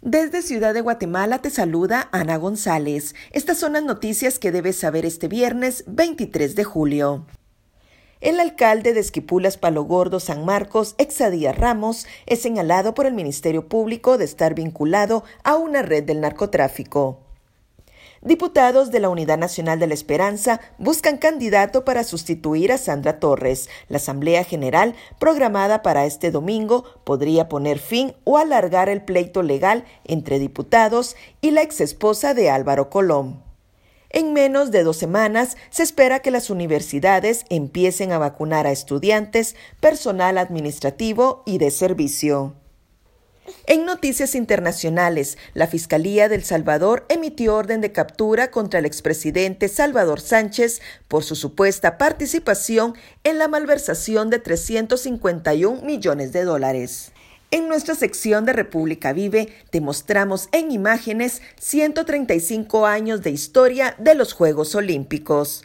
Desde Ciudad de Guatemala te saluda Ana González. Estas son las noticias que debes saber este viernes 23 de julio. El alcalde de Esquipulas Palo Gordo San Marcos, Exadía Ramos, es señalado por el Ministerio Público de estar vinculado a una red del narcotráfico. Diputados de la Unidad Nacional de la Esperanza buscan candidato para sustituir a Sandra Torres. La Asamblea General, programada para este domingo, podría poner fin o alargar el pleito legal entre diputados y la exesposa de Álvaro Colón. En menos de dos semanas se espera que las universidades empiecen a vacunar a estudiantes, personal administrativo y de servicio. En noticias internacionales, la Fiscalía del Salvador emitió orden de captura contra el expresidente Salvador Sánchez por su supuesta participación en la malversación de 351 millones de dólares. En nuestra sección de República Vive te mostramos en imágenes 135 años de historia de los Juegos Olímpicos.